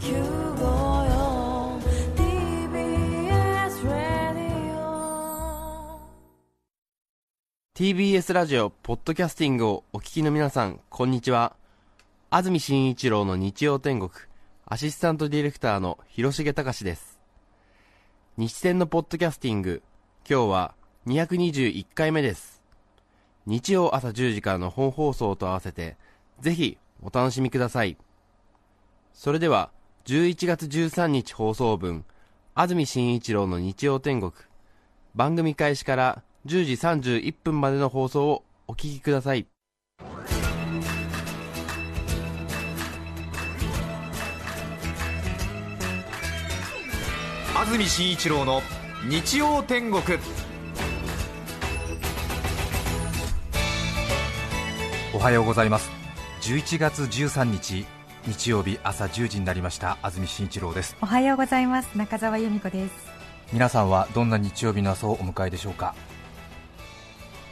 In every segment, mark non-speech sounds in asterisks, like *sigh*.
TBS ラディオ TBS ラジオポッドキャスティングをお聞きの皆さんこんにちは。安住紳一郎の日曜天国アシスタントディレクターの広重隆です。日天のポッドキャスティング今日は221回目です。日曜朝10時からの本放送と合わせてぜひお楽しみください。それでは11月13日放送分安住紳一郎の日曜天国。番組開始から10時31分までの放送をお聞きください。安住紳一郎の日曜天国。おはようございます。11月13日日曜日朝10時になりました。安住紳一郎です。おはようございます。中澤由美子です。皆さんはどんな日曜日の朝をお迎えでしょうか。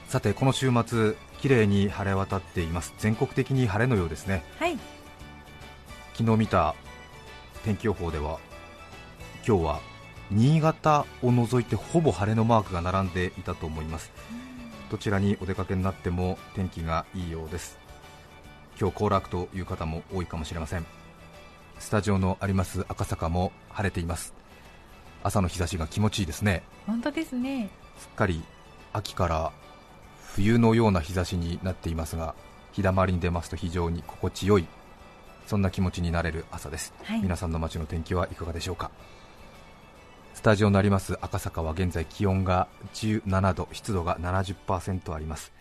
さてこの週末綺麗に晴れ渡っています。全国的に晴れのようですね。はい。昨日見た天気予報では今日は新潟を除いてほぼ晴れのマークが並んでいたと思います。どちらにお出かけになっても天気がいいようです今日行楽という方も多いかもしれません。スタジオのあります赤坂も晴れています。朝の日差しが気持ちいいですね。本当ですね。すっかり秋から冬のような日差しになっていますが日だまりに出ますと非常に心地よいそんな気持ちになれる朝です、はい。皆さんの街の天気はいかがでしょうか。スタジオになります赤坂は現在気温が17度湿度が70%あります。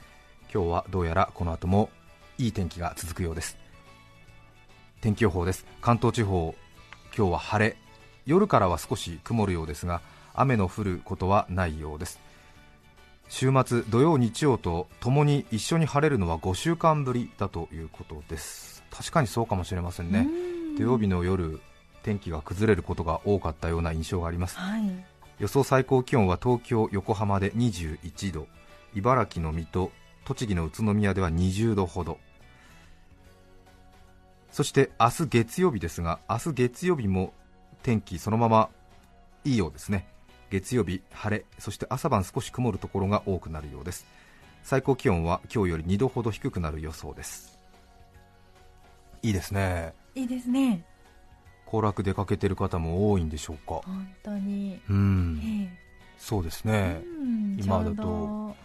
今日はどうやらこの後もいい天気が続くようです。天気予報です。関東地方今日は晴れ。夜からは少し曇るようですが雨の降ることはないようです。週末土曜日曜とともに一緒に晴れるのは5週間ぶりだということです。確かにそうかもしれませんね。土曜日の夜天気が崩れることが多かったような印象があります。はい。予想最高気温は東京、横浜で21度。茨城の水戸、栃木の宇都宮では20度ほどそして明日月曜日ですが明日月曜日も天気そのままいいようですね。月曜日晴れそして朝晩少し曇るところが多くなるようです。最高気温は今日より2度ほど低くなる予想です。いいですね。いいですね。行楽出かけてる方も多いんでしょうか。本当に。うん。えそうですえね。うん。今だと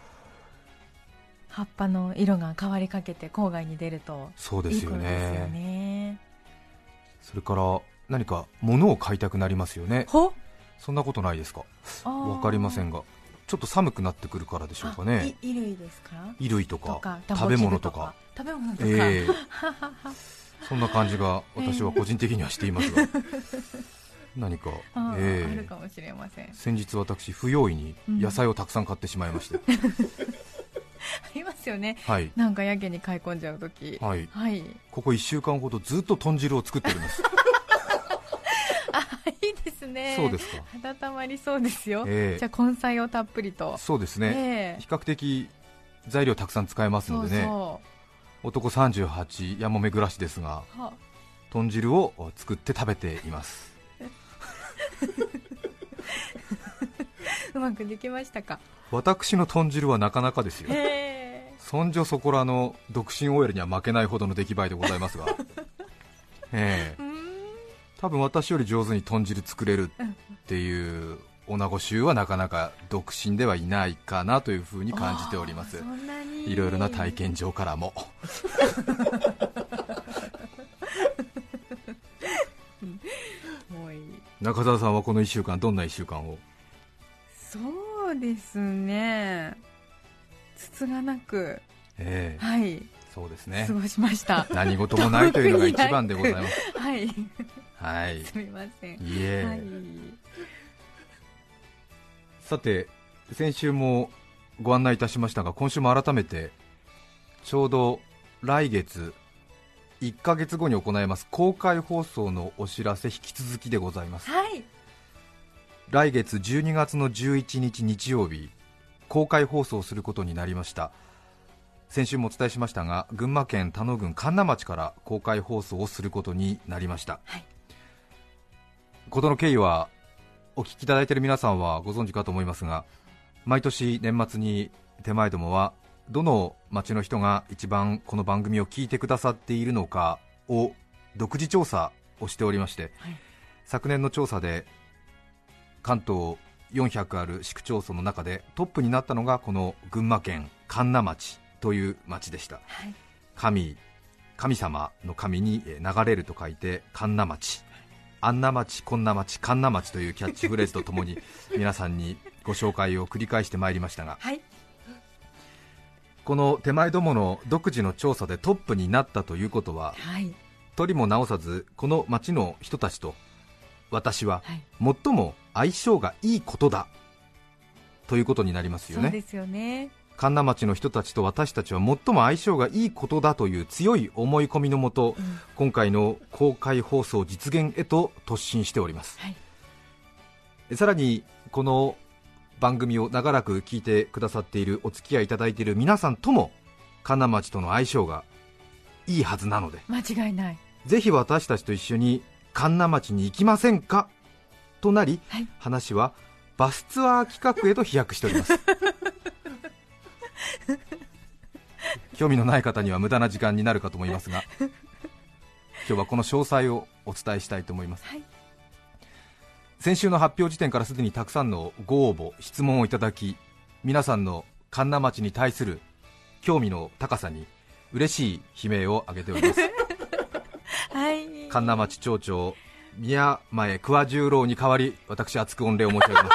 葉っぱの色が変わりかけて郊外に出るとそうですよね。ね。それから何か物を買いたくなりますよね。ほ？そんなことないですか？わわかりませんが。ちょっと寒くなってくるからでしょうかね。衣類ですか？衣類とか食べ物とか。食べ物とか、ええ。*laughs* そんな感じが私は個人的にはしていますが、*laughs* 何か、あ,、ええ。あるかもしれません。あ先日私不用意に野菜をたくさん買ってしまいまして、*laughs* *laughs* りますよね。はい。なんかやけに買い込んじゃうときはい。はい。ここ1週間ほどずっと豚汁を作っております。*laughs* いいですね。そうですか。温まりそうですよ、ええ。じゃあ根菜をたっぷりと。そうですね、ええ。比較的材料たくさん使えますそうのでね。そ男38やもめ暮らしですが豚汁を作って食べていますうまくできましたか？私の豚汁はなかなかですよ。そんじょそこらの独身 OL には負けないほどの出来栄えでございますが。*laughs* ええ。多分私より上手に豚汁作れるっていう女子衆はなかなか独身ではいないかなというふうに感じております。いろいろな体験上からも。*laughs* 中澤さんはこの1週間どんな1週間を？ですね。つつがなくええ。はい。そうですね。過ごしました。何事もないというのが一番でございます。*laughs* はい。はい。すみません。いえ、はい。さて先週もご案内いたしましたが今週も改めてちょうど来月1ヶ月後に行います公開放送のお知らせ引き続きでございます。はい来月12月の11日日曜日公開放送することになりました。先週もお伝えしましたが群馬県田野郡神流町から公開放送をすることになりました、はい。事の経緯はお聞きいただいている皆さんはご存知かと思いますが毎年年末に手前どもはどの町の人が一番この番組を聞いてくださっているのかを独自調査をしておりまして、はい。昨年の調査で関東400ある市区町村の中でトップになったのがこの群馬県神流町という町でした。はい。神神様の神にえー流れると書いて神流町。あんな町こんな町神流町というキャッチフレーズとともに *laughs* 皆さんにご紹介を繰り返してまいりましたが。はい。この手前どもの独自の調査でトップになったということははい。とりも直さずこの町の人たちと私ははい。最も相性がいいことだ。ということになりますよね。そうですよね。神流町の人たちと私たちは最も相性がいいことだという強い思い込みのもと、うん。今回の公開放送実現へと突進しております。はい。さらにこの番組を長らく聞いてくださっているお付き合いいただいている皆さんとも神流町との相性がいいはずなので間違いない。ぜひ私たちと一緒に神流町に行きませんか？となり、はい。話はバスツアー企画へと飛躍しております。*laughs* 興味のない方には無駄な時間になるかと思いますが今日はこの詳細をお伝えしたいと思います。はい。先週の発表時点からすでにたくさんのご応募質問をいただき皆さんの神流町に対する興味の高さに嬉しい悲鳴を上げております。*laughs* はい神流町町長宮前桑十郎に代わり私厚く御礼を申し上げま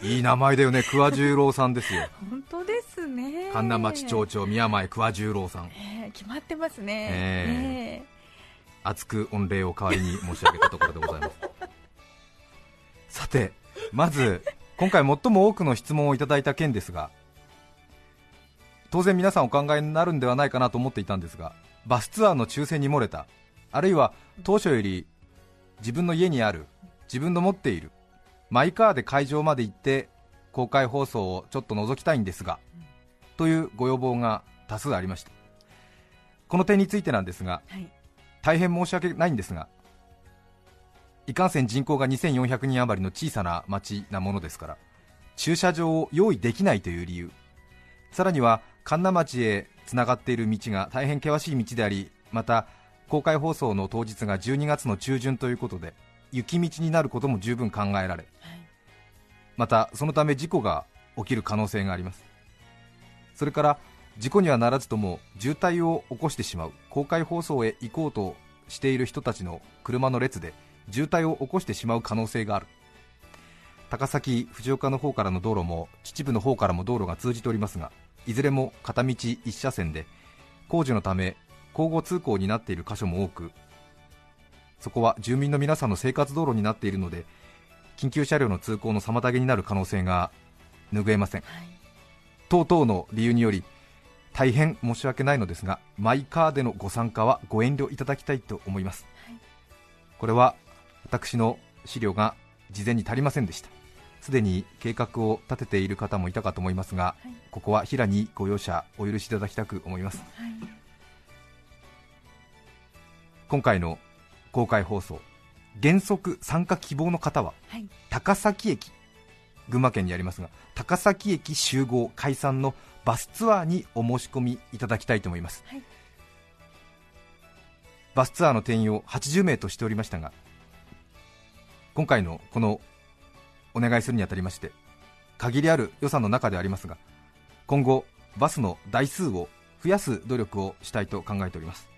す。*laughs* いい名前だよね桑十郎さんですよ。本当ですね。神流町町長宮前桑十郎さん。ええ決まってますね。え。え。厚く御礼を代わりに申し上げたところでございます。さてまず今回最も多くの質問をいただいた件ですが当然皆さんお考えになるんではないかなと思っていたんですがバスツアーの抽選に漏れた。あるいは当初より自分の家にある自分の持っているマイカーで会場まで行って公開放送をちょっと覗きたいんですがというご要望が多数ありました。この点についてなんですがはい。大変申し訳ないんですがいかんせん人口が2400人余りの小さな町なものですから駐車場を用意できないという理由さらには神流町へつながっている道が大変険しい道でありまた公開放送の当日が12月の中旬ということで雪道になることも十分考えられはい。またそのため事故が起きる可能性があります。それから事故にはならずとも渋滞を起こしてしまう公開放送へ行こうとしている人たちの車の列で渋滞を起こしてしまう可能性がある。高崎藤岡の方からの道路も秩父の方からも道路が通じておりますがいずれも片道1車線で工事のため交互通行になっている箇所も多くそこは住民の皆さんの生活道路になっているので緊急車両の通行の妨げになる可能性が拭えません。はい。等々の理由により大変申し訳ないのですがマイカーでのご参加はご遠慮いただきたいと思います、はい。これは私の資料が事前に足りませんでしたすでに計画を立てている方もいたかと思いますがはい。ここは平にご容赦お許しいただきたく思います。はい。今回の公開放送原則参加希望の方ははい。高崎駅群馬県にありますが高崎駅集合解散のバスツアーにお申し込みいただきたいと思います、はい。バスツアーの定員を80名としておりましたが今回のこのお願いするにあたりまして限りある予算の中でありますが今後バスの台数を増やす努力をしたいと考えております。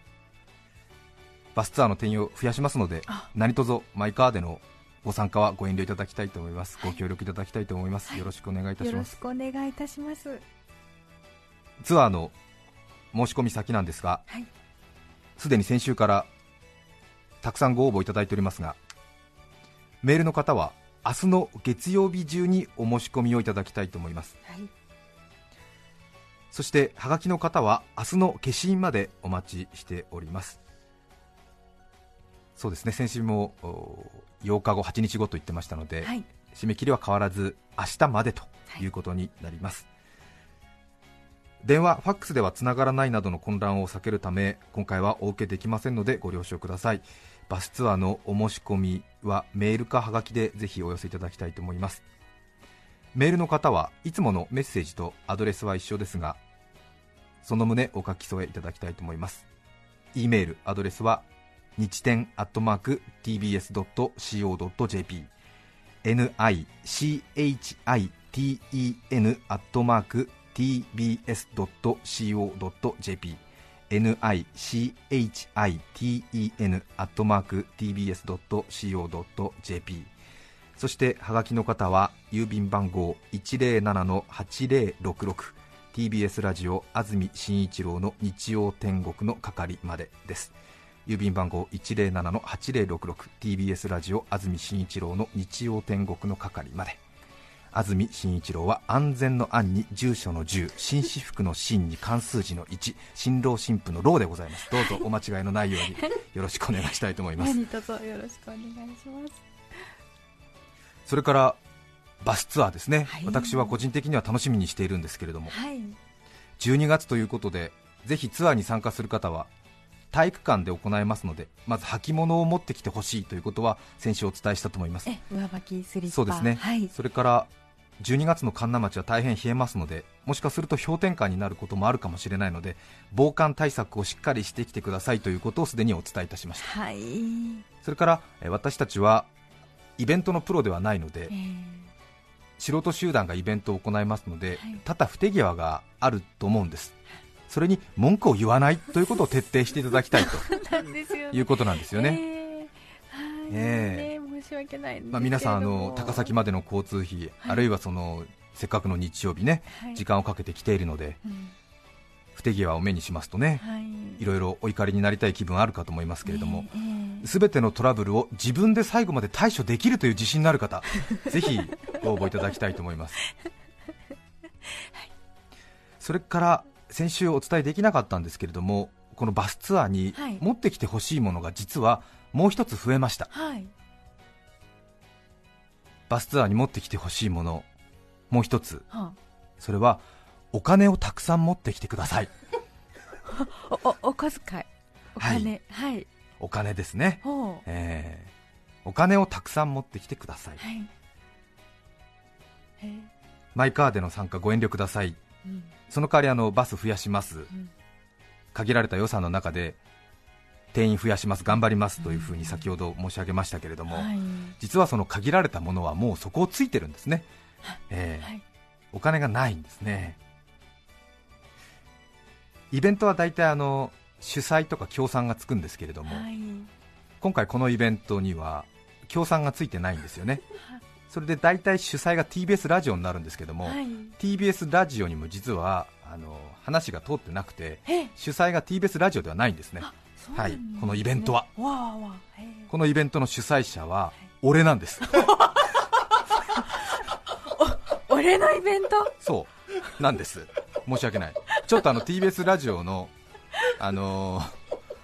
バスツアーの定員を増やしますのであ。何卒マイカーでのご参加はご遠慮いただきたいと思います、はい。ご協力いただきたいと思います、はい。よろしくお願いいたしよろしますくお願いいたします。ツアーの申し込み先なんですがはい。すでに先週からたくさんご応募いただいておりますがメールの方は明日の月曜日中にお申し込みをいただきたいと思います。はい。そしてハガキの方は明日の消印までお待ちしております。そうですね。先週もお8日後8日後と言ってましたので、はい。締め切りは変わらず明日までとい。うことになります、電話、ファックスではつながらないなどの混乱を避けるため今回はお受けできませんのでご了承くださいバスツアーのお申し込みはメールかはがきでぜひお寄せいただきたいと思います。メールの方はいつものメッセージとアドレスは一緒ですがその旨お書き添えいただきたいと思います。e メールアドレスは日天アットマーク tbs.co.jp nichiten アットマーク tbs.co.jp nichiten アットマーク tbs.co.jp そしてハガキの方は郵便番号107-8066 TBS ラジオ安住紳一郎の日曜天国の係までです。郵便番号 107-8066TBS ラジオ安住紳一郎の日曜天国の係まで。安住紳一郎は安全の安に住所の10紳士服の真に関数字の1新郎新婦の郎でございます。どうぞお間違いのないように *laughs* よろしくお願いしたいと思います。よろしくお願いします。それからバスツアーですね、はい。私は個人的には楽しみにしているんですけれども。はい。12月ということでぜひツアーに参加する方は体育館で行いますのでまず履物を持ってきてほしいということは先週お伝えしたと思います。え上履きスリッパ。そうですね、はい。それから12月の神流町は大変冷えますのでもしかすると氷点下になることもあるかもしれないので防寒対策をしっかりしてきてくださいということをすでにお伝えいたしました。はい、それからえー私たちはイベントのプロではないのでえー素人集団がイベントを行いますので、はい。多々不手際があると思うんです。それに文句を言わないということを徹底していただきたいと *laughs* いうことなんですよね、えーはい。え。ね申し訳ないまあ、皆さんあの高崎までの交通費、あるいはそのせっかくの日曜日ね、はい。時間をかけて来ているのでうん。不手際を目にしますとね、はい。いろいろお怒りになりたい気分あるかと思いますけれども、えーすべてのトラブルを自分で最後まで対処できるという自信のある方、*laughs* ぜひご応募いただきたいと思います。それから先週お伝えできなかったんですけれども、このバスツアーにはい。持ってきてほしいものが実はもう一つ増えました。はいバスツアーに持ってきてほしいもの、もう一つ、はそれはお金をたくさん持ってきてください。あ *laughs* おおお小遣い。お金。はい、お金ですね。ほう。えーお金をたくさん持ってきてください。はい。え。ーマイカーでの参加ご遠慮ください。うん。その代わりあのバス増やします、ん。限られた予算の中で定員増やします、頑張りますというふうに先ほど申し上げましたけれども、はい。実はその限られたものはもうそこをついてるんですね、えーはい。お金がないんですね。イベントは大体あの主催とか協賛がつくんですけれども、はい。今回このイベントには協賛がついてないんですよね。それで大体主催が TBS ラジオになるんですけども、はい。TBS ラジオにも実はあの話が通ってなくてえ主催が TBS ラジオではないんですねはい。このイベントは。このイベントの主催者は俺なんです。俺のイベント？そう。なんです。申し訳ない。ちょっとあの TBS ラジオのあのー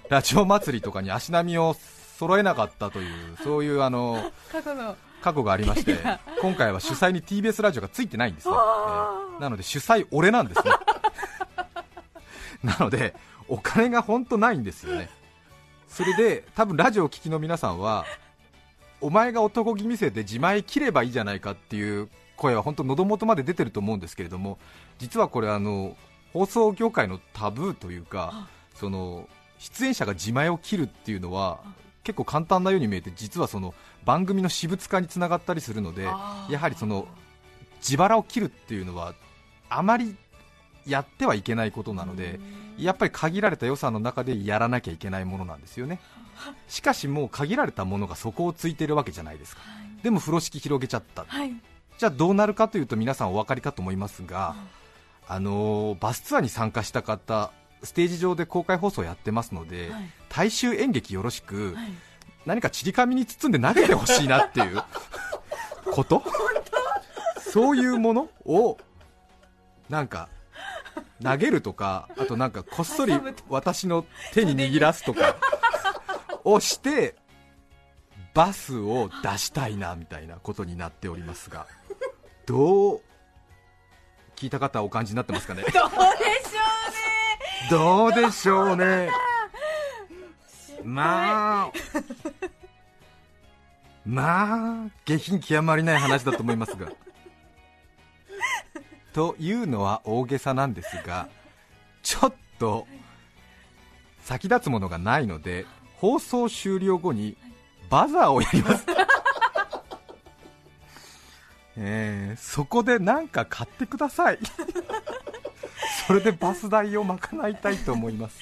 ラジオ祭りとかに足並みを揃えなかったというそういうあの過去の。過去がありまして今回は主催に TBS ラジオがついてないんですね、あー。えーなので主催俺なんですね。なのでお金が本当ないんですよね。それで多分ラジオを聴きの皆さんはお前が男気見せて自前切ればいいじゃないかっていう声は本当喉元まで出てると思うんですけれども実はこれあの放送業界のタブーというかその出演者が自前を切るっていうのは結構簡単なように見えて実はその番組の私物化につながったりするのでやはりその自腹を切るっていうのはあまりやってはいけないことなのでやっぱり限られた予算の中でやらなきゃいけないものなんですよね。しかしもう限られたものがそこをついてるわけじゃないですか。はい。でも風呂敷広げちゃった。はい。じゃあどうなるかというと皆さんお分かりかと思いますが、あのーバスツアーに参加した方ステージ上で公開放送やってますので、はい。大衆演劇よろしく、はい。何かちり紙に包んで投げてほしいなっていう *laughs* こと？そういうものをなんか投げるとかあとなんかこっそり私の手に握らすとか *laughs* をしてバスを出したいなみたいなことになっておりますがどう聞いた方はお感じになってますかね？*laughs* どうでしどうでしょうね。まあまあ下品極まりない話だと思いますがというのは大げさなんですがちょっと先立つものがないので放送終了後にバザーをやります。えー、そこで何か買ってください。*laughs* それでバス代を賄いたいと思います。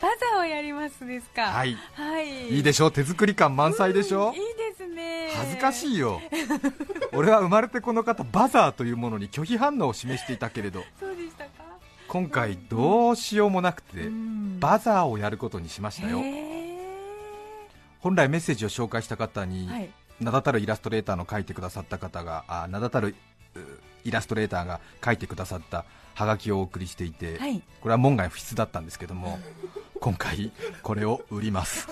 バザーをやりますですか？はい。はい。いいでしょう。手作り感満載でしょ？うんいいですね。恥ずかしいいよ。俺は生まれてこの方バザーというものに拒否反応を示していたけれど。そうでしたか？今回どうしようもなくてうん。バザーをやることにしましたよ。へ本来メッセージを紹介した方に、ーはい。名だたるイラストレーターの書いてくださった方があ名だたるうイラストレーターが書いてくださったハガキをお送りしていて、はい。これは門外不出だったんですけども *laughs* 今回これを売ります。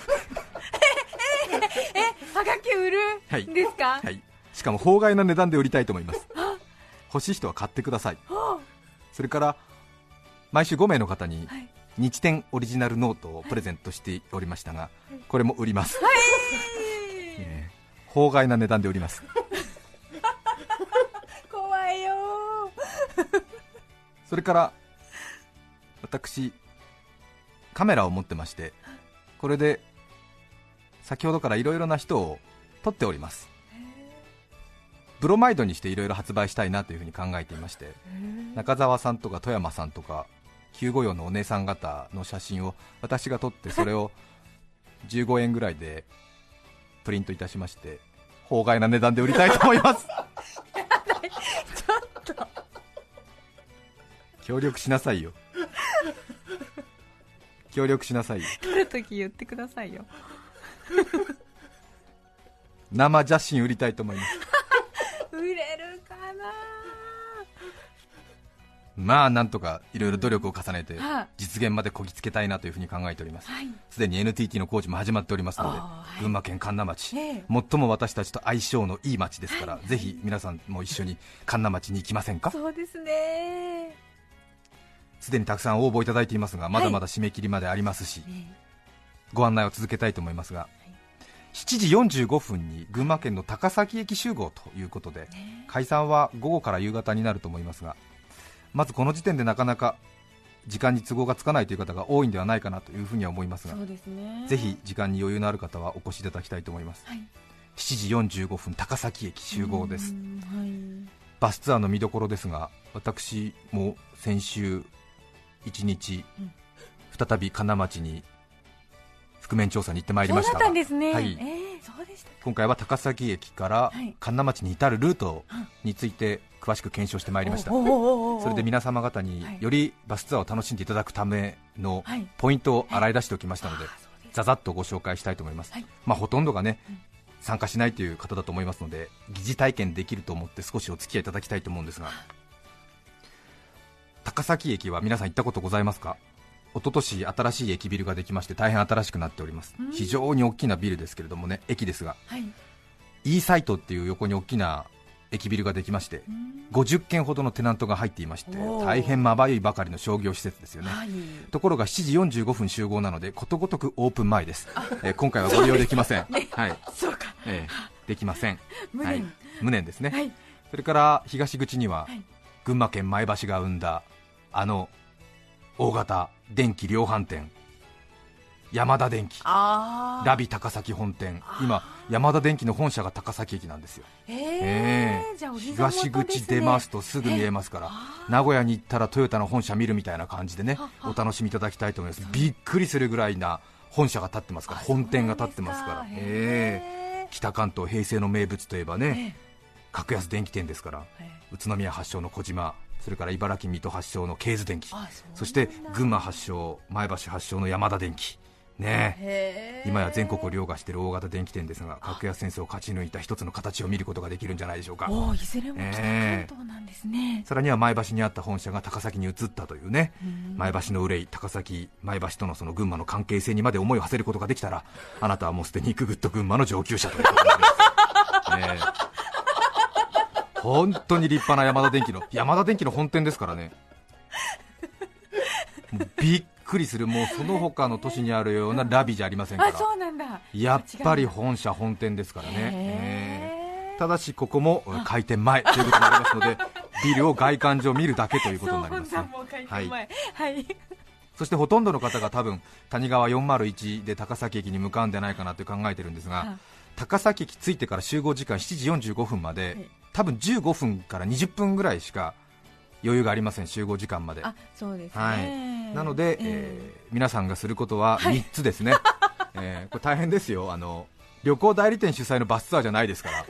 はがき売る？はい。ですか？はい。しかも法外な値段で売りたいと思います。欲しい人は買ってください。はそれから毎週5名の方にはい。日展オリジナルノートをプレゼントしておりましたがこれも売ります、はい。え。ー法外な値段で売ります怖いよそれから私カメラを持ってましてこれで先ほどからいろいろな人を撮っております。ブロマイドにしていろいろ発売したいなというふうに考えていまして中澤さんとか富山さんとか954のお姉さん方の写真を私が撮ってそれを15円ぐらいでプリントいたしまして法外な値段で売りたいと思います。協力しなさいよ。協力しなさいよ。撮るとき言ってくださいよ。生写真売りたいと思います。売れるかな？まあなんとかいろいろ努力を重ねてはい。実現までこぎつけたいなというふうに考えております。はい。すでに NTT の工事も始まっておりますので、はい。群馬県神流町、ええ。最も私たちと相性のいい町ですから、ぜひ皆さんも一緒に神流町に行きませんか？そうですねすでにたくさん応募いただいていますがまだまだ締め切りまでありますし、ねご案内を続けたいと思いますが、7時45分に群馬県の高崎駅集合ということで、ね解散は午後から夕方になると思いますがまずこの時点でなかなか時間に都合がつかないという方が多いんではないかなというふうには思いますがね。ぜひ時間に余裕のある方はお越しいただきたいと思います。はい。7時45分高崎駅集合です。うんはい。バスツアーの見どころですが私も先週1日うん。再び金町に覆面調査に行ってまいりました。はい。えーそうでした今回は高崎駅からはい。神流町に至るルートについて詳しく検証してまいりました。それで皆様方にはい。よりバスツアーを楽しんでいただくためのはい。ポイントを洗い出しておきましたのでざざっとご紹介したいと思います、はい。まあ、ほとんどがね、うん。参加しないという方だと思いますので疑似体験できると思って少しお付き合いいただきたいと思うんですが高崎駅は皆さん行ったことございますか？一昨年新しい駅ビルができまして大変新しくなっております。うん。非常に大きなビルですけれどもね駅ですが。はい。E サイトっていう横に大きな駅ビルができましてうん。50軒ほどのテナントが入っていまして大変まばゆいばかりの商業施設ですよね。はい。ところが7時45分集合なのでことごとくオープン前です、えー今回はご利用できません、はい。*laughs* そうか。えーできません。無念。はい、無念ですね、はい。それから東口には、はい群馬県前橋が生んだあの大型電気量販店。山田電機。ラビ高崎本店。今山田電機の本社が高崎駅なんですよ、ええ。ー、じゃあお膝元東口出ますとすぐ見えますから、名古屋に行ったらトヨタの本社見るみたいな感じでねお楽しみいただきたいと思います。びっくりするぐらいな本社が建ってますからあ本店が建ってますから。えへえ北関東平成の名物といえばね、え格安電気店ですからえ宇都宮発祥の小島それから茨城水戸発祥のケーズ電機あそして群馬発祥前橋発祥の山田電機ね。今や全国を凌駕している大型電気店ですが格安戦争を勝ち抜いた一つの形を見ることができるんじゃないでしょうか。いずれも北関ええ東なんですね、さらには前橋にあった本社が高崎に移ったというね。うん。前橋の憂い高崎前橋とのその群馬の関係性にまで思いを馳せることができたらあなたはもうすでにググッと群馬の上級者ということになります、ねえ本当に立派な山田電機の山田電機の本店ですからね。びっくりする、もうその他の都市にあるようなラビじゃありませんかあら、そうなんだ。やっぱり本社本店ですからね、えー。ただしここも開店前ということになりますので、*laughs* ビルを外観上見るだけということになります、ね。はい、そしてほとんどの方が多分谷川401で高崎駅に向かうんじゃないかなと考えてるんですが、はい高崎駅着いてから集合時間7時45分まで、はい多分15分から20分ぐらいしか余裕がありません、集合時間まで。あそうですね、はい、なので、ええ。ー皆さんがすることは3つですね、えーこれ大変ですよ。あの、旅行代理店主催のバスツアーじゃないですから。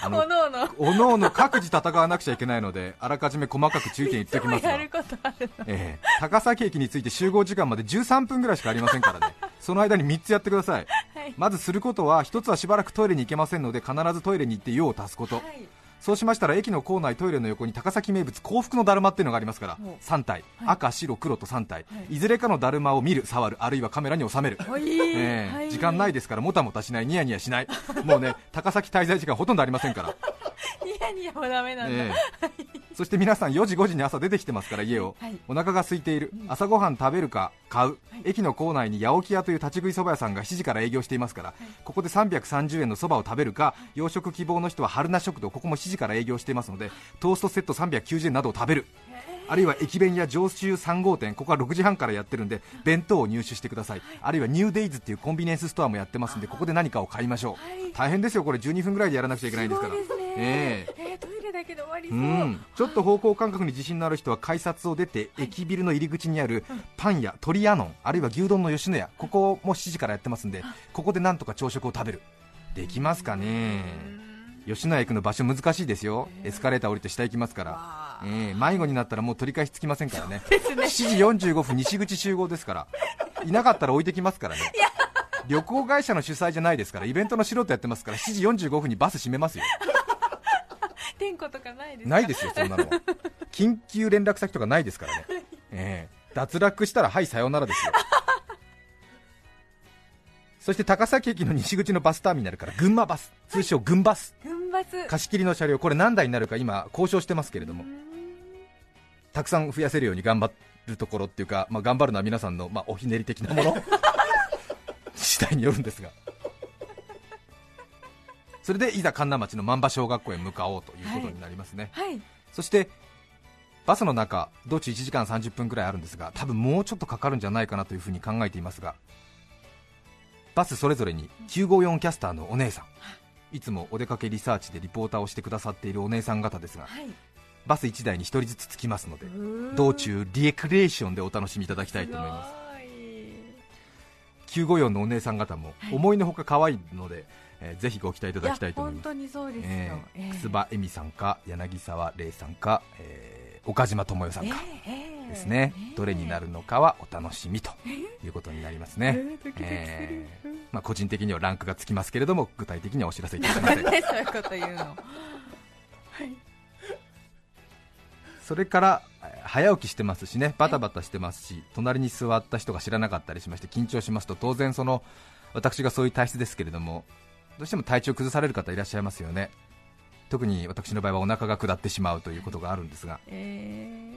あー、の *laughs* おのおの。おのおの各自戦わなくちゃいけないのであらかじめ細かく注意点言っておきますが *laughs* やることあるの。ええ。高崎駅について集合時間まで13分ぐらいしかありませんからね、*laughs* その間に3つやってください、はい。まずすることは、1つはしばらくトイレに行けませんので、必ずトイレに行って用を足すこと、はいそうしましたら駅の構内トイレの横に高崎名物幸福のだるまっていうのがありますからほう。3体、はい。赤白黒と3体、はい。い、ずれかのだるまを見る触るあるいはカメラに収める、ええ。はい。時間ないですからもたもたしないニヤニヤしない。もうね高崎滞在時間ほとんどありませんから。*laughs* ニヤニヤもダメなんだ、ええそして皆さん4時5時に朝出てきてますから家を、はい。お腹が空いている、朝ごはん食べるか買う、駅の構内に八起屋という立ち食いそば屋さんが7時から営業していますから、ここで330円のそばを食べるか洋食希望の人は春菜食堂ここも7時から営業していますのでトーストセット390円などを食べる。あるいは駅弁や上州3号店ここは6時半からやってるんで弁当を入手してください、あるいはニューデイズっていうコンビニエンスストアもやってますんでここで何かを買いましょう、はい。大変ですよこれ。12分ぐらいでやらなくちゃいけないんですから。すね、ええ。えーだけで終わりうそう、ん、ちょっと方向感覚に自信のある人は改札を出て駅ビルの入り口にあるパン屋鳥屋のあるいは牛丼の吉野家ここも7時からやってますんでここでなんとか朝食を食べる。できますかね？吉野家行くの場所難しいですよ。エスカレーター降りて下行きますから。わ、ええ迷子になったらもう取り返しつきませんからね。*laughs* 7時45分西口集合ですから。いなかったら置いてきますからね。旅行会社の主催じゃないですからイベントの素人やってますから7時45分にバス閉めますよ天候とかないですか？ないですよ、そんなのは。*laughs* 緊急連絡先とかないですからね。ええ脱落したら、はい、さようならですよ。*laughs* そして高崎駅の西口のバスターミナルから群馬バス、通称群バス、群馬ス貸し切りの車両、これ何台になるか今、交渉してますけれども、たくさん増やせるように頑張るところっていうか、まあ、頑張るのは皆さんの、まあ、おひねり的なもの次第によるんですが。それでいざ神奈町の万場小学校へ向かおうということになりますね。はい。そしてバスの中、道中1時間30分くらいあるんですが、多分もうちょっとかかるんじゃないかなというふうに考えていますが、バスそれぞれに954キャスターのお姉さん、い。つもお出かけリサーチでリポーターをしてくださっているお姉さん方ですが、はい。バス1台に1人ずつつきますので、道中、リクレーションでお楽しみいただきたいと思います。すごい。954のお姉さん方も思いのほか可愛いので、えーぜひご期待いただきたいと思います。や本当にそうですよ、えええー、楠葉恵美さんか柳沢玲さんか、えー岡島智代さんか、ええですね、ええどれになるのかはお楽しみということになりますね、えーまあ、個人的にはランクがつきますけれども具体的にはお知らせいたしませんそういうこと言うの？それからえー早起きしてますしね。バタバタしてますし隣に座った人が知らなかったりしまして緊張しますと当然その私がそういう体質ですけれどもどうしても体調崩される方いらっしゃいますよね。特に私の場合はお腹が下ってしまうということがあるんですが。え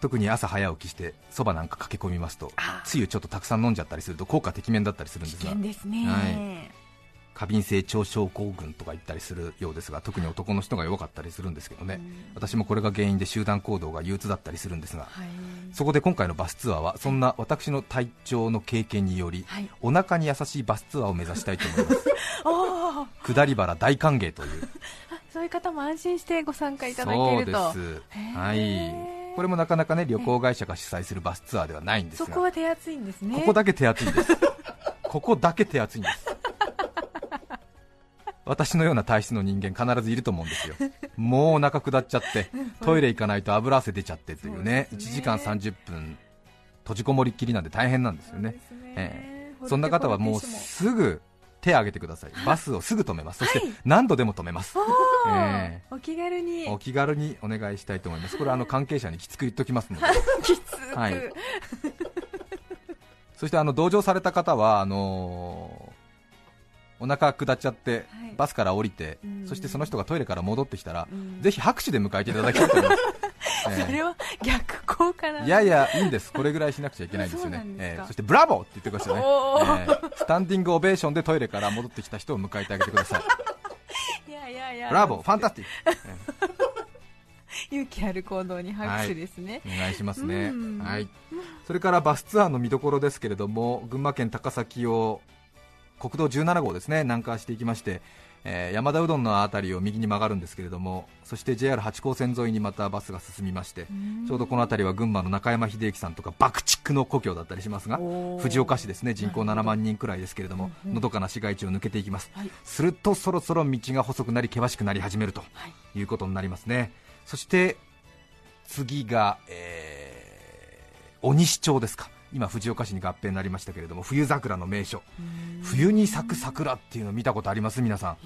特に朝早起きしてそばなんか駆け込みますとあつゆちょっとたくさん飲んじゃったりすると効果てきめんだったりするんですが。険ですね、はい過敏性腸症候群とか言ったりするようですが特に男の人が弱かったりするんですけどね、私もこれが原因で集団行動が憂鬱だったりするんですがはい。そこで今回のバスツアーはそんな私の体調の経験によりはい。お腹に優しいバスツアーを目指したいと思います。*laughs* 下り原大歓迎という。あ *laughs* そういう方も安心してご参加いただそうでけるとすへー。はいこれもなかなかね旅行会社が主催するバスツアーではないんですそがこは手厚いんですね。ここだけ手厚いんです。ここだけ手厚いんです。私のような体質の人間必ずいると思うんですよ。*laughs* もうお腹下っちゃって、トイレ行かないと油汗出ちゃってというね、1そうですね時間30分閉じこもりっきりなんで大変なんですよね。ええそんな方はもうすぐ手を挙げてください。バスをすぐ止めます。そしてはい何度でも止めます。おえーお気軽にお気軽にお願いしたいと思います。これはあの関係者にきつく言っときますので。*laughs* きつく、はいそしてあの同乗された方はあのーお腹下っちゃって、はい。バスから降りて、うん。そしてその人がトイレから戻ってきたら、うん。ぜひ拍手で迎えていただきたいと思います。*laughs* えそれは逆効果なんいやいや、いいんです、これぐらいしなくちゃいけない *laughs* んですよ。ねえ。ーそしてブラボーって言ってくださいね、えースタンディングオベーションでトイレから戻ってきた人を迎えてあげてください、*laughs* いやいやいや。ブラボー、ファンタスティック、勇気ある行動に拍手ですね、お願いしますね。うん、はい、それからバスツアーの見どころですけれども、群馬県高崎を国道17号ですね南下していきまして、えー山田うどんの辺りを右に曲がるんですけれども、そして JR 八高線沿いにまたバスが進みまして、ちょうどこの辺りは群馬の中山秀征さんとか爆竹の故郷だったりしますが、藤岡市ですね人口7なるほど。万人くらいですけれども、うんうん。のどかな市街地を抜けていきます、はい。するとそろそろ道が細くなり険しくなり始めるとはい。いうことになりますね。そして次が、えー、鬼西町ですか今藤岡市に合併になりましたけれども冬桜の名所。冬に咲く桜っていうのを見たことあります？皆さん。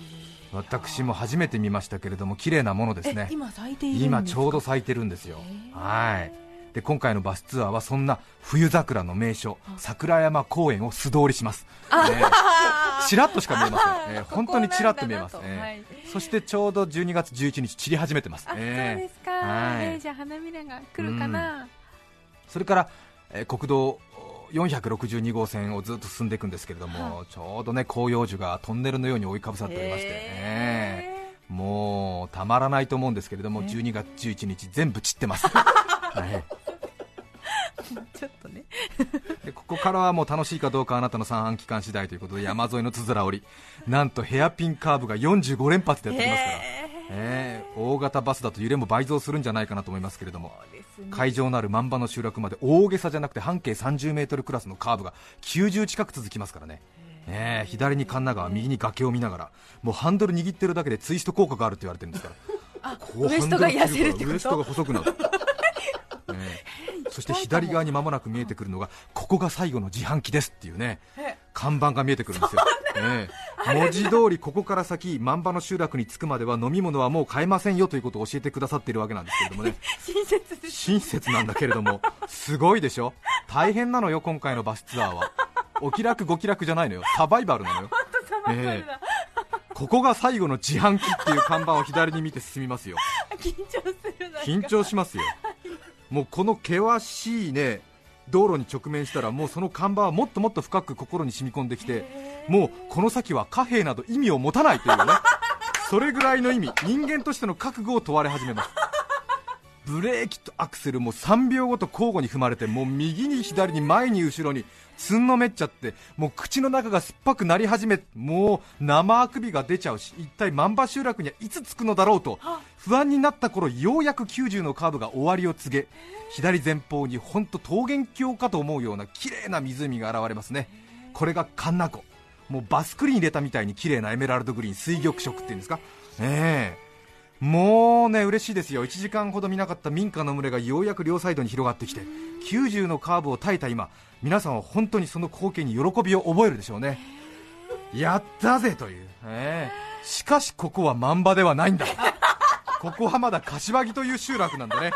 私も初めて見ましたけれども綺麗なものですね。え今咲いてい今ちょうど咲いてるんですよ。はい。で今回のバスツアーはそんな冬桜の名所桜山公園を素通りします、えー *laughs* ちらっとしか見えません、えー本当にちらっと見えます、えー。そしてちょうど12月11日散り始めてます、あ、えー。そうですか、はい。えーじゃあ花びらが来るかな、それから、えー国道462号線をずっと進んでいくんですけれども、はちょうどね広葉樹がトンネルのように覆いかぶさっておりまして、えー。もうたまらないと思うんですけれども、えー12月11日全部散ってます、*laughs* はい。ちょっとね。でここからはもう楽しいかどうかあなたの三半期間次第ということで山沿いのつづら折り。なんとヘアピンカーブが45連発でやってきますから、えー大型バスだと揺れも倍増するんじゃないかなと思いますけれども。ね。会場のある万場の集落まで大げさじゃなくて半径30メートルクラスのカーブが90近く続きますからね、ねえ左に神奈川右に崖を見ながら。もうハンドル握ってるだけでツイスト効果があると言われてるんですから。*laughs* ウエストが痩せるってウエストが細くなる、*laughs* ええそして左側に間もなく見えてくるのがここが最後の自販機ですっていうねえ看板が見えてくるんですよ、ええ。文字通りここから先万場の集落に着くまでは飲み物はもう買えませんよということを教えてくださっているわけなんですけれどもね。*laughs* 親切です親切なんだけれどもすごいでしょ。大変なのよ今回のバスツアーは。お気楽ご気楽じゃないのよ。サバイバルなのよ。サバイバルだ、ここが最後の自販機っていう看板を左に見て進みますよ。*laughs* 緊張するな緊張しますよもうこの険しいね道路に直面したらもうその看板はもっともっと深く心に染み込んできてもうこの先は貨幣など意味を持たないというね。それぐらいの意味人間としての覚悟を問われ始めます。ブレーキとアクセルも3秒ごと交互に踏まれてもう右に左に前に後ろにつんのめっちゃってもう口の中が酸っぱくなり始めもう生あくびが出ちゃうし一体万場集落にはいつ着くのだろうと不安になった頃ようやく90のカーブが終わりを告げ左前方に本当桃源郷かと思うような綺麗な湖が現れますね。これが神奈湖もうバスクリーン入れたみたいに綺麗なエメラルドグリーン水玉色っていうんですか？ええもうね嬉しいですよ。1時間ほど見なかった民家の群れがようやく両サイドに広がってきて90のカーブを耐えた今皆さんは本当にその光景に喜びを覚えるでしょうね。やったぜという、ええ。しかしここは万場ではないんだ。ここはまだ柏木という集落なんだね。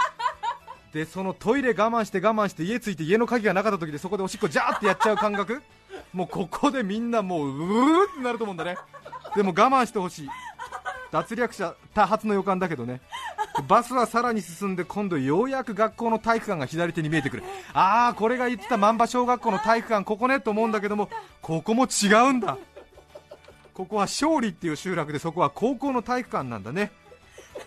でそのトイレ我慢して我慢して家着いて家の鍵がなかった時でそこでおしっこジャーってやっちゃう感覚。もうここでみんなもううーってなると思うんだね。でも我慢してほしい。脱落者多発の予感だけどね。バスはさらに進んで今度ようやく学校の体育館が左手に見えてくる。ああこれが言ってた万場小学校の体育館ここねと思うんだけどもここも違うんだ。ここは勝利っていう集落でそこは高校の体育館なんだね。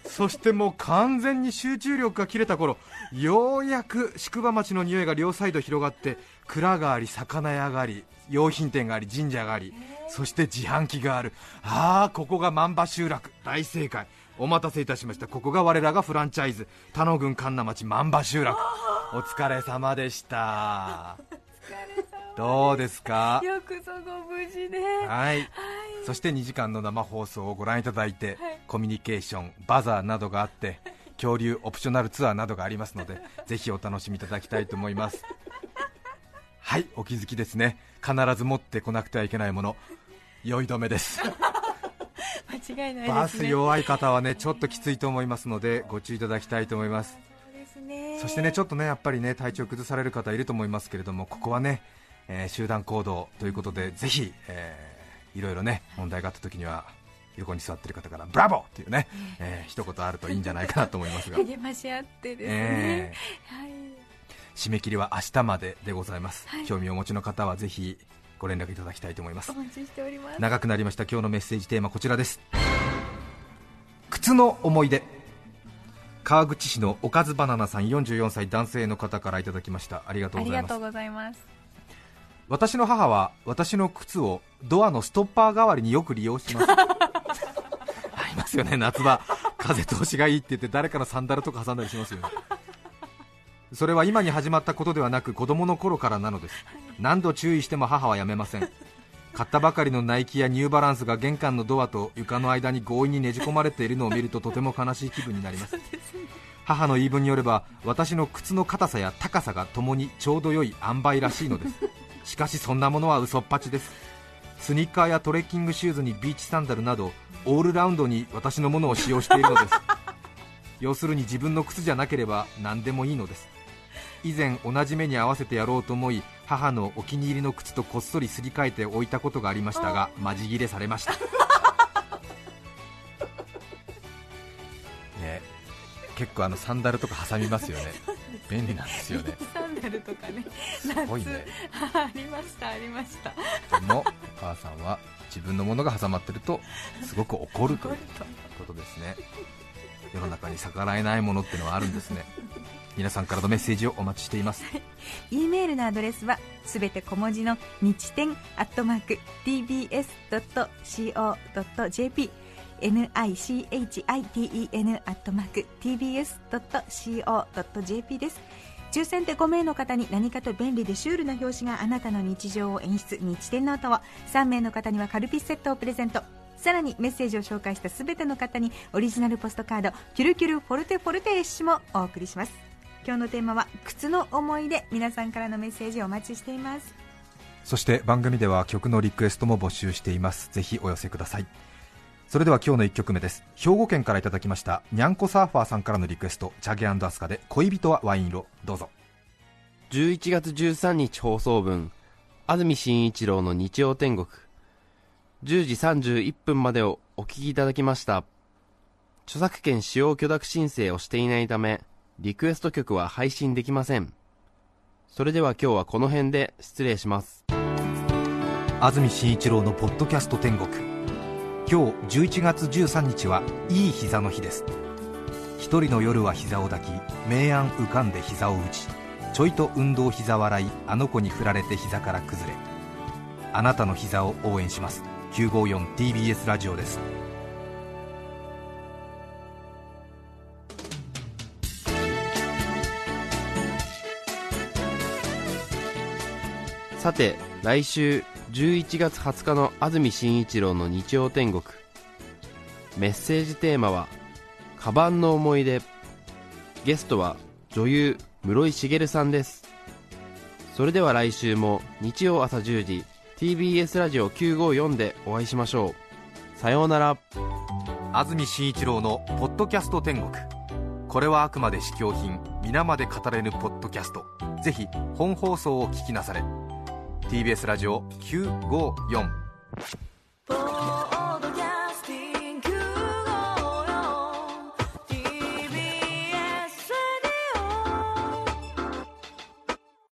そしてもう完全に集中力が切れた頃ようやく宿場町の匂いが両サイド広がって蔵があり魚屋があり用品店があり神社がありそして自販機がある。ああここが万場集落。大正解。お待たせいたしました。ここが我らがフランチャイズ。田野郡神奈町万場集落。お疲れ様でした。どうですか？よくそご無事で。はい。そして2時間の生放送をご覧いただいて、はい。コミュニケーション、バザーなどがあって *laughs* 恐竜オプショナルツアーなどがありますのでぜひお楽しみいただきたいと思いますはいお気づきですね。必ず持ってこなくてはいけないもの。酔い止めです。間違いないですね。バス弱い方はねちょっときついと思いますのでご注意いただきたいと思います。そしてねちょっとねやっぱりね体調崩される方いると思いますけれどもここはね、えー集団行動ということでぜひ、えーいろいろね問題があった時には横に座ってる方からブラボーっていうね、えー。一言あるといいんじゃないかなと思いますが、励まし合ってですね、えはい。ー締め切りは明日まででございます、はい。興味をお持ちの方はぜひご連絡いただきたいと思います。お待ちしております。長くなりました。今日のメッセージテーマこちらです。靴の思い出。川口市のおかずバナナさん44歳男性の方からいただきました。ありがとうございます。ありがとうございます。私の母は私の靴をドアのストッパー代わりによく利用します。*laughs* ありますよね。夏場風通しがいいって言って誰かのサンダルとか挟んだりしますよねそれは今に始まったことではなく子供の頃からなのです。何度注意しても母はやめません。買ったばかりのナイキやニューバランスが玄関のドアと床の間に強引にねじ込まれているのを見るととても悲しい気分になります。母の言い分によれば私の靴の硬さや高さがともにちょうど良い塩梅らしいのです。しかしそんなものは嘘っぱちです。スニーカーやトレッキングシューズにビーチサンダルなどオールラウンドに私のものを使用しているのです。要するに自分の靴じゃなければ何でもいいのです。以前同じ目に合わせてやろうと思い母のお気に入りの靴とこっそりすり替えて置いたことがありましたがマジ切れされました。*laughs* ね。結構あのサンダルとか挟みますよね。*laughs* 便利なんですよね。サンダルとかね。すごいね。夏ありましたありました。でもお母さんは自分のものが挟まってるとすごく怒るということですね。世の中に逆らえないものっていうのはあるんですね皆さんからのメッセージをお待ちしています。E メールのアドレスはすべて小文字の日天アットマーク tbs.co.jp nichiten アットマーク tbs.co.jp です。抽選で5名の方に何かと便利でシュールな表紙があなたの日常を演出日天ノートを3名の方にはカルピスセットをプレゼント。さらにメッセージを紹介したすべての方にオリジナルポストカードキュルキュルフォルテフォルテレッシュもお送りします。今日のテーマは靴の思い出。皆さんからのメッセージをお待ちしています。そして番組では曲のリクエストも募集しています。ぜひお寄せください。それでは今日の1曲目です。兵庫県からいただきました。にゃんこサーファーさんからのリクエスト。チャゲアスカで恋人はワイン色。どうぞ。11月13日放送分。安住紳一郎の日曜天国。10時31分までをお聞きいただきました。著作権使用許諾申請をしていないためリクエスト曲は配信できません。それでは今日はこの辺で失礼します。安住紳一郎のポッドキャスト天国。今日11月13日はいい膝の日です。一人の夜は膝を抱き明暗浮かんで膝を打ちちょいと運動膝笑いあの子に振られて膝から崩れあなたの膝を応援します。954TBS ラジオです。さて来週11月20日の安住紳一郎の日曜天国。メッセージテーマは「カバンの思い出」ゲストは女優室井茂さんです。それでは来週も日曜朝10時 TBS ラジオ954でお会いしましょう。さようなら。安住紳一郎の「ポッドキャスト天国」これはあくまで試供品皆まで語れぬポッドキャスト。ぜひ本放送を聞きなされ。TBS ラジオ954